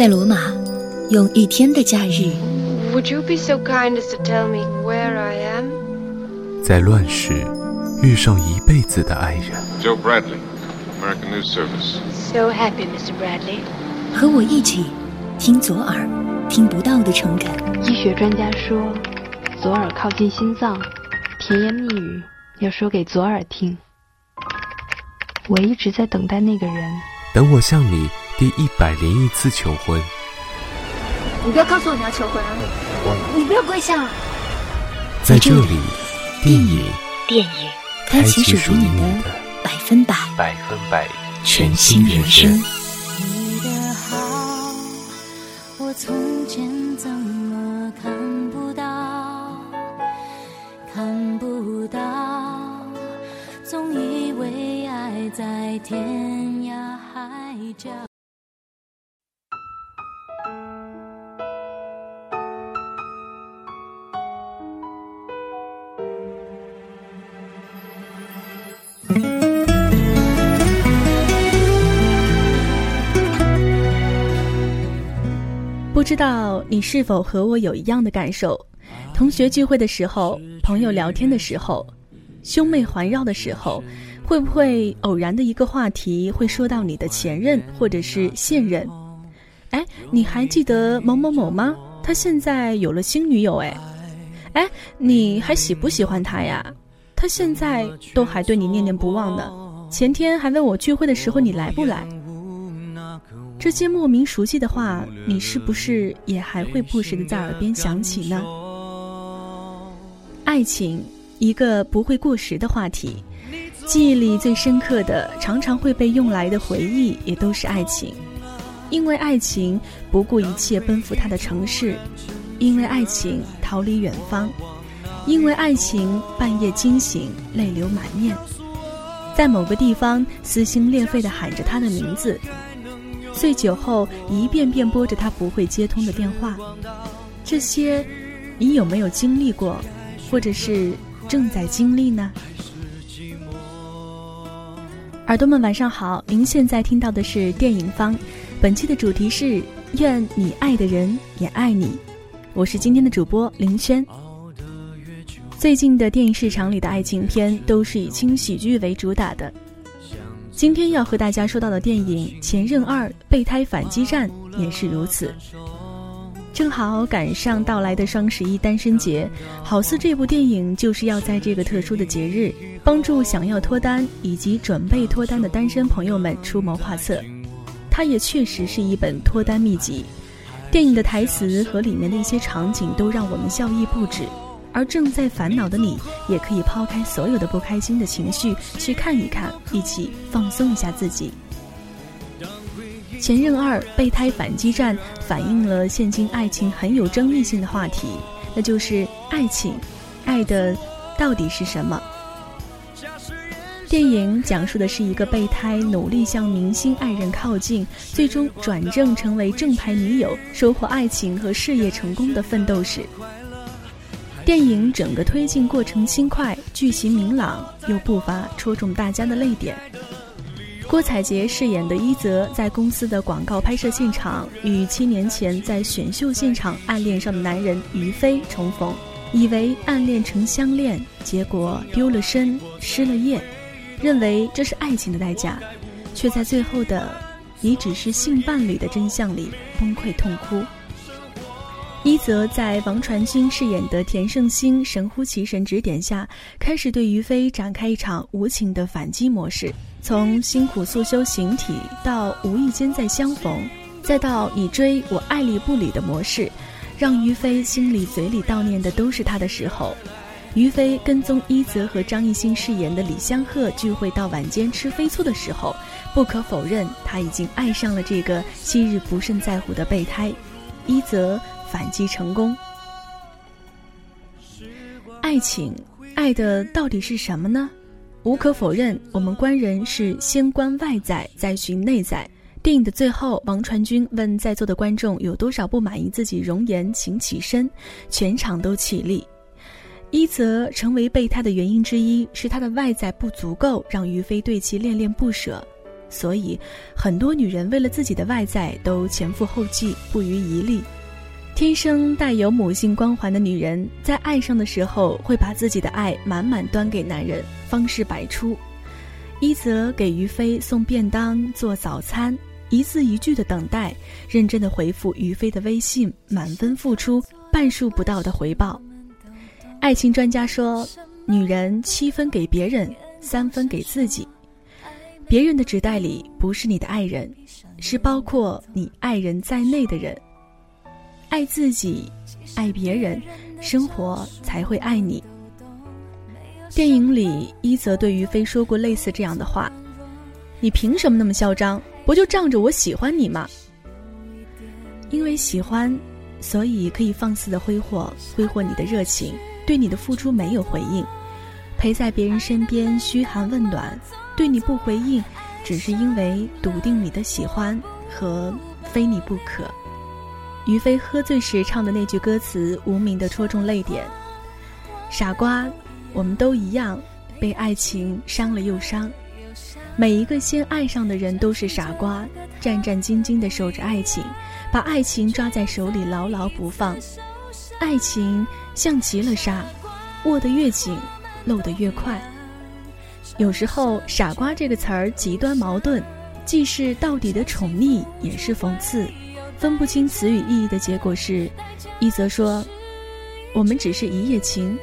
在罗马，用一天的假日。Would you be so kind as to tell me where I am？在乱世，遇上一辈子的爱人。Joe Bradley, American News Service. So happy, Mr. Bradley. 和我一起听左耳听不到的诚恳。医学专家说，左耳靠近心脏，甜言蜜语要说给左耳听。我一直在等待那个人。等我向你第一百零一次求婚。你不要告诉我你要求婚啊！你不要跪下。在这里，电影电影开启属于你的百分百百分百全新人生。涯海角。不知道你是否和我有一样的感受？同学聚会的时候，朋友聊天的时候，兄妹环绕的时候，会不会偶然的一个话题会说到你的前任或者是现任？哎，你还记得某某某吗？他现在有了新女友哎。哎，你还喜不喜欢他呀？他现在都还对你念念不忘呢。前天还问我聚会的时候你来不来。这些莫名熟悉的话，你是不是也还会不时的在耳边响起呢？爱情，一个不会过时的话题。记忆里最深刻的，常常会被用来的回忆，也都是爱情。因为爱情，不顾一切奔赴他的城市；因为爱情，逃离远方；因为爱情，半夜惊醒，泪流满面，在某个地方撕心裂肺地喊着他的名字。醉酒后，一遍遍拨着他不会接通的电话，这些，你有没有经历过，或者是正在经历呢？耳朵们晚上好，您现在听到的是电影方，本期的主题是愿你爱的人也爱你，我是今天的主播林轩。最近的电影市场里的爱情片都是以轻喜剧为主打的。今天要和大家说到的电影《前任二：备胎反击战》也是如此。正好赶上到来的双十一单身节，好似这部电影就是要在这个特殊的节日，帮助想要脱单以及准备脱单的单身朋友们出谋划策。它也确实是一本脱单秘籍。电影的台词和里面的一些场景都让我们笑意不止。而正在烦恼的你，也可以抛开所有的不开心的情绪，去看一看，一起放松一下自己。前任二备胎反击战反映了现今爱情很有争议性的话题，那就是爱情，爱的到底是什么？电影讲述的是一个备胎努力向明星爱人靠近，最终转正成为正牌女友，收获爱情和事业成功的奋斗史。电影整个推进过程轻快，剧情明朗，又不乏戳中大家的泪点。郭采洁饰演的伊泽在公司的广告拍摄现场，与七年前在选秀现场暗恋上的男人于飞重逢，以为暗恋成相恋，结果丢了身失了业，认为这是爱情的代价，却在最后的“你只是性伴侣”的真相里崩溃痛哭。一则在王传君饰演的田胜星神乎其神指点下，开始对于飞展开一场无情的反击模式。从辛苦速修形体，到无意间再相逢，再到你追我爱理不理的模式，让于飞心里嘴里悼念的都是他的时候，于飞跟踪一泽和张艺兴饰演的李相赫聚会到晚间吃飞醋的时候，不可否认他已经爱上了这个昔日不甚在乎的备胎，一泽。反击成功。爱情，爱的到底是什么呢？无可否认，我们观人是先观外在，再寻内在。电影的最后，王传君问在座的观众有多少不满意自己容颜，请起身，全场都起立。一则成为备胎的原因之一是他的外在不足够，让于飞对其恋恋不舍。所以很多女人为了自己的外在都前赴后继，不遗余力。天生带有母性光环的女人，在爱上的时候会把自己的爱满满端给男人，方式百出。一则给于飞送便当、做早餐，一字一句的等待，认真的回复于飞的微信，满分付出，半数不到的回报。爱情专家说，女人七分给别人，三分给自己。别人的纸袋里不是你的爱人，是包括你爱人在内的人。爱自己，爱别人，生活才会爱你。电影里，伊泽对于飞说过类似这样的话：“你凭什么那么嚣张？不就仗着我喜欢你吗？因为喜欢，所以可以放肆的挥霍，挥霍你的热情，对你的付出没有回应，陪在别人身边嘘寒问暖。”对你不回应，只是因为笃定你的喜欢和非你不可。于飞喝醉时唱的那句歌词，无名的戳中泪点。傻瓜，我们都一样，被爱情伤了又伤。每一个先爱上的人都是傻瓜，战战兢兢地守着爱情，把爱情抓在手里牢牢不放。爱情像极了沙，握得越紧，漏得越快。有时候“傻瓜”这个词儿极端矛盾，既是到底的宠溺，也是讽刺，分不清词语意义的结果是：一则说“我们只是一夜情”，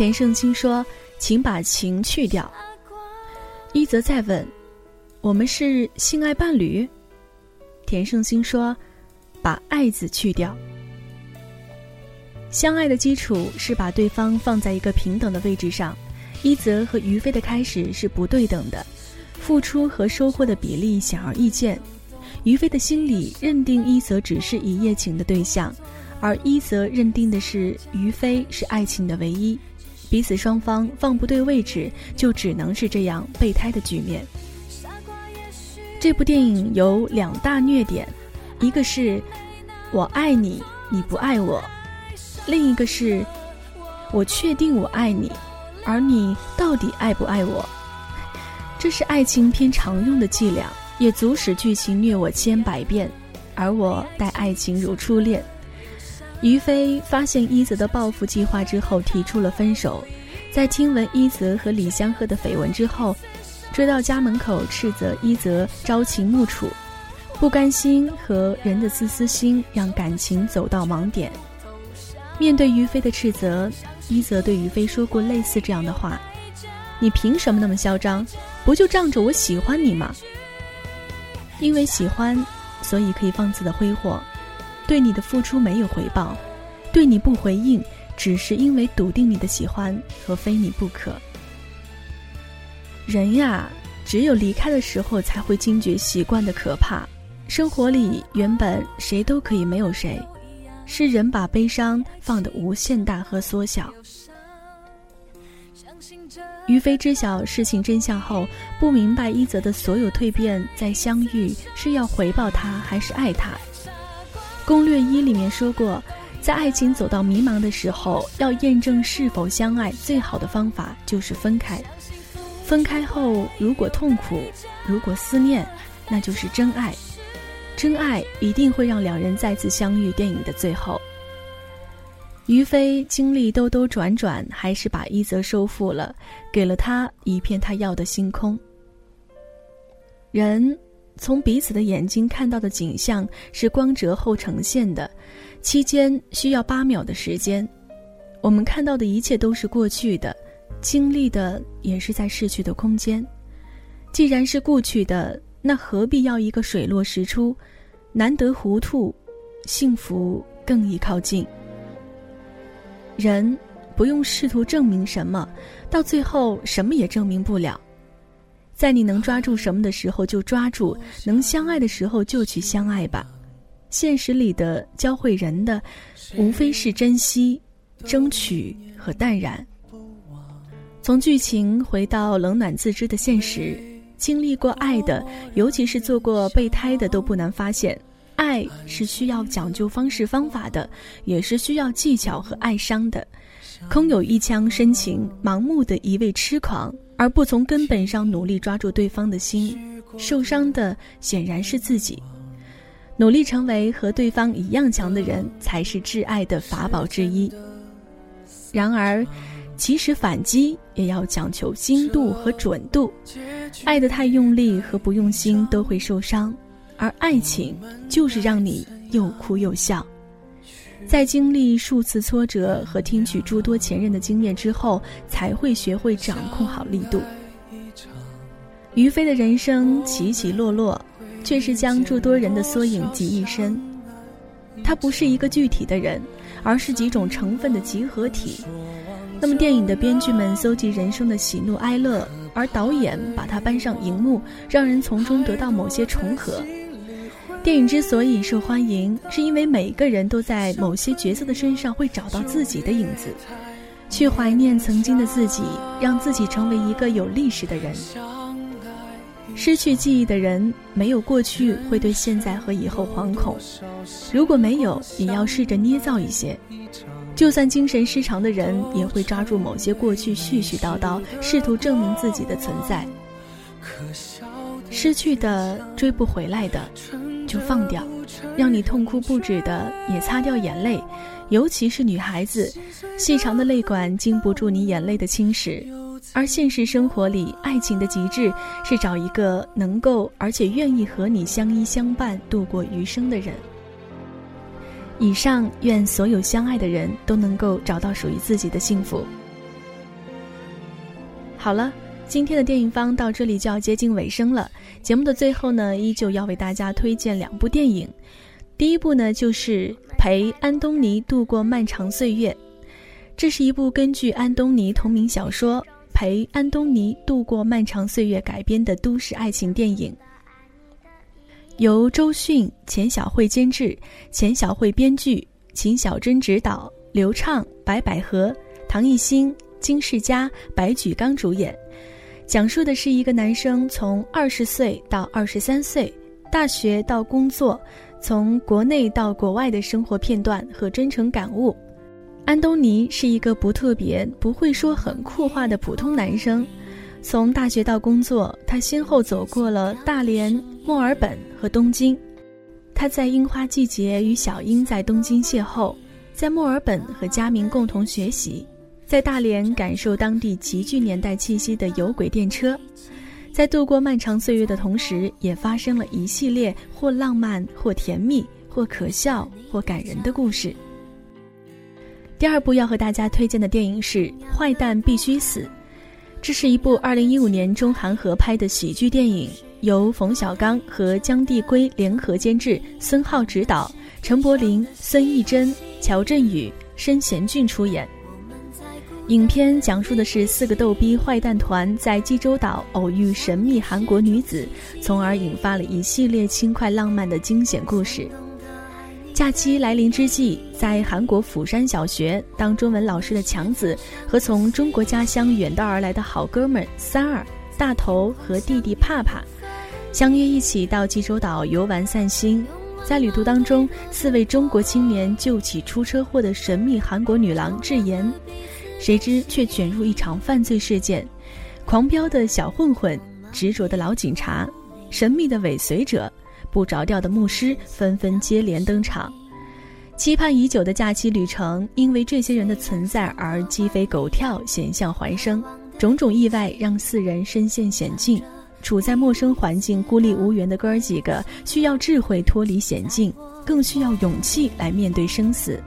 田胜清说“请把情去掉”；一则再问“我们是性爱伴侣”，田胜清说“把爱字去掉”。相爱的基础是把对方放在一个平等的位置上。一泽和于飞的开始是不对等的，付出和收获的比例显而易见。于飞的心里认定一泽只是一夜情的对象，而一泽认定的是于飞是爱情的唯一。彼此双方放不对位置，就只能是这样备胎的局面。这部电影有两大虐点，一个是我爱你，你不爱我；另一个是我确定我爱你。而你到底爱不爱我？这是爱情片常用的伎俩，也足使剧情虐我千百遍。而我待爱情如初恋。于飞发现伊泽的报复计划之后，提出了分手。在听闻伊泽和李香鹤的绯闻之后，追到家门口斥责伊泽朝秦暮楚，不甘心和人的自私心让感情走到盲点。面对于飞的斥责。一泽对于飞说过类似这样的话：“你凭什么那么嚣张？不就仗着我喜欢你吗？因为喜欢，所以可以放肆的挥霍，对你的付出没有回报，对你不回应，只是因为笃定你的喜欢和非你不可。人呀，只有离开的时候才会惊觉习惯的可怕。生活里原本谁都可以没有谁。”是人把悲伤放得无限大和缩小。于飞知晓事情真相后，不明白一泽的所有蜕变，在相遇是要回报他还是爱他？攻略一里面说过，在爱情走到迷茫的时候，要验证是否相爱，最好的方法就是分开。分开后，如果痛苦，如果思念，那就是真爱。真爱一定会让两人再次相遇。电影的最后，于飞经历兜兜转转，还是把一泽收复了，给了他一片他要的星空。人从彼此的眼睛看到的景象是光折后呈现的，期间需要八秒的时间。我们看到的一切都是过去的，经历的也是在逝去的空间。既然是过去的。那何必要一个水落石出？难得糊涂，幸福更易靠近。人不用试图证明什么，到最后什么也证明不了。在你能抓住什么的时候就抓住，能相爱的时候就去相爱吧。现实里的教会人的，无非是珍惜、争取和淡然。从剧情回到冷暖自知的现实。经历过爱的，尤其是做过备胎的，都不难发现，爱是需要讲究方式方法的，也是需要技巧和爱伤的。空有一腔深情，盲目的一味痴狂，而不从根本上努力抓住对方的心，受伤的显然是自己。努力成为和对方一样强的人，才是挚爱的法宝之一。然而，其实反击也要讲求精度和准度。爱得太用力和不用心都会受伤，而爱情就是让你又哭又笑。在经历数次挫折和听取诸多前任的经验之后，才会学会掌控好力度。于飞的人生起起落落。却是将诸多人的缩影集一身。他不是一个具体的人，而是几种成分的集合体。那么，电影的编剧们搜集人生的喜怒哀乐，而导演把它搬上荧幕，让人从中得到某些重合。电影之所以受欢迎，是因为每个人都在某些角色的身上会找到自己的影子，去怀念曾经的自己，让自己成为一个有历史的人。失去记忆的人，没有过去会对现在和以后惶恐；如果没有，也要试着捏造一些。就算精神失常的人，也会抓住某些过去絮絮叨叨，试图证明自己的存在。失去的、追不回来的，就放掉；让你痛哭不止的，也擦掉眼泪。尤其是女孩子，细长的泪管经不住你眼泪的侵蚀。而现实生活里，爱情的极致是找一个能够而且愿意和你相依相伴度过余生的人。以上，愿所有相爱的人都能够找到属于自己的幸福。好了，今天的电影方到这里就要接近尾声了。节目的最后呢，依旧要为大家推荐两部电影。第一部呢，就是陪安东尼度过漫长岁月，这是一部根据安东尼同名小说。陪安东尼度过漫长岁月改编的都市爱情电影，由周迅、钱小慧监制，钱小慧编剧，秦小珍执导，刘畅、白百合、唐艺昕、金世佳、白举纲主演。讲述的是一个男生从二十岁到二十三岁，大学到工作，从国内到国外的生活片段和真诚感悟。安东尼是一个不特别、不会说很酷话的普通男生。从大学到工作，他先后走过了大连、墨尔本和东京。他在樱花季节与小樱在东京邂逅，在墨尔本和佳明共同学习，在大连感受当地极具年代气息的有轨电车。在度过漫长岁月的同时，也发生了一系列或浪漫、或甜蜜、或可笑、或感人的故事。第二部要和大家推荐的电影是《坏蛋必须死》，这是一部2015年中韩合拍的喜剧电影，由冯小刚和姜帝圭联合监制，孙浩执导，陈柏霖、孙艺珍、乔振宇、申贤俊出演。影片讲述的是四个逗逼坏蛋团在济州岛偶遇神秘韩国女子，从而引发了一系列轻快浪漫的惊险故事。假期来临之际，在韩国釜山小学当中文老师的强子和从中国家乡远道而来的好哥们三儿、大头和弟弟帕帕，相约一起到济州岛游玩散心。在旅途当中，四位中国青年救起出车祸的神秘韩国女郎智妍，谁知却卷入一场犯罪事件。狂飙的小混混、执着的老警察、神秘的尾随者。不着调的牧师纷纷接连登场，期盼已久的假期旅程因为这些人的存在而鸡飞狗跳、险象环生。种种意外让四人身陷险境，处在陌生环境、孤立无援的哥儿几个需要智慧脱离险境，更需要勇气来面对生死。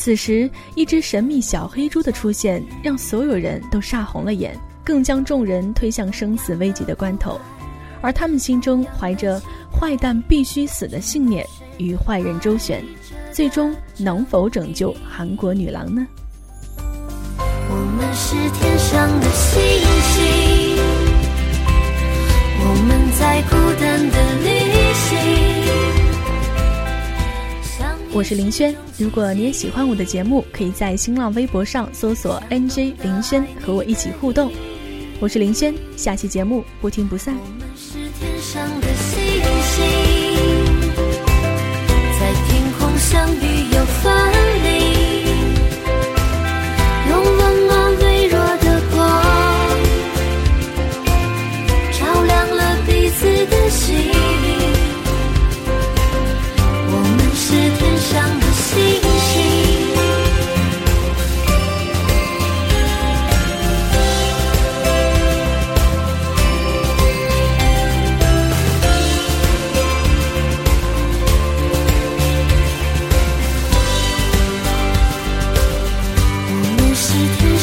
此时，一只神秘小黑猪的出现让所有人都煞红了眼，更将众人推向生死危急的关头。而他们心中怀着坏蛋必须死的信念，与坏人周旋，最终能否拯救韩国女郎呢？我们是天上的星星，我们在孤单的我是林轩，如果你也喜欢我的节目，可以在新浪微博上搜索 “nj 林轩”和我一起互动。我是林轩，下期节目不听不散。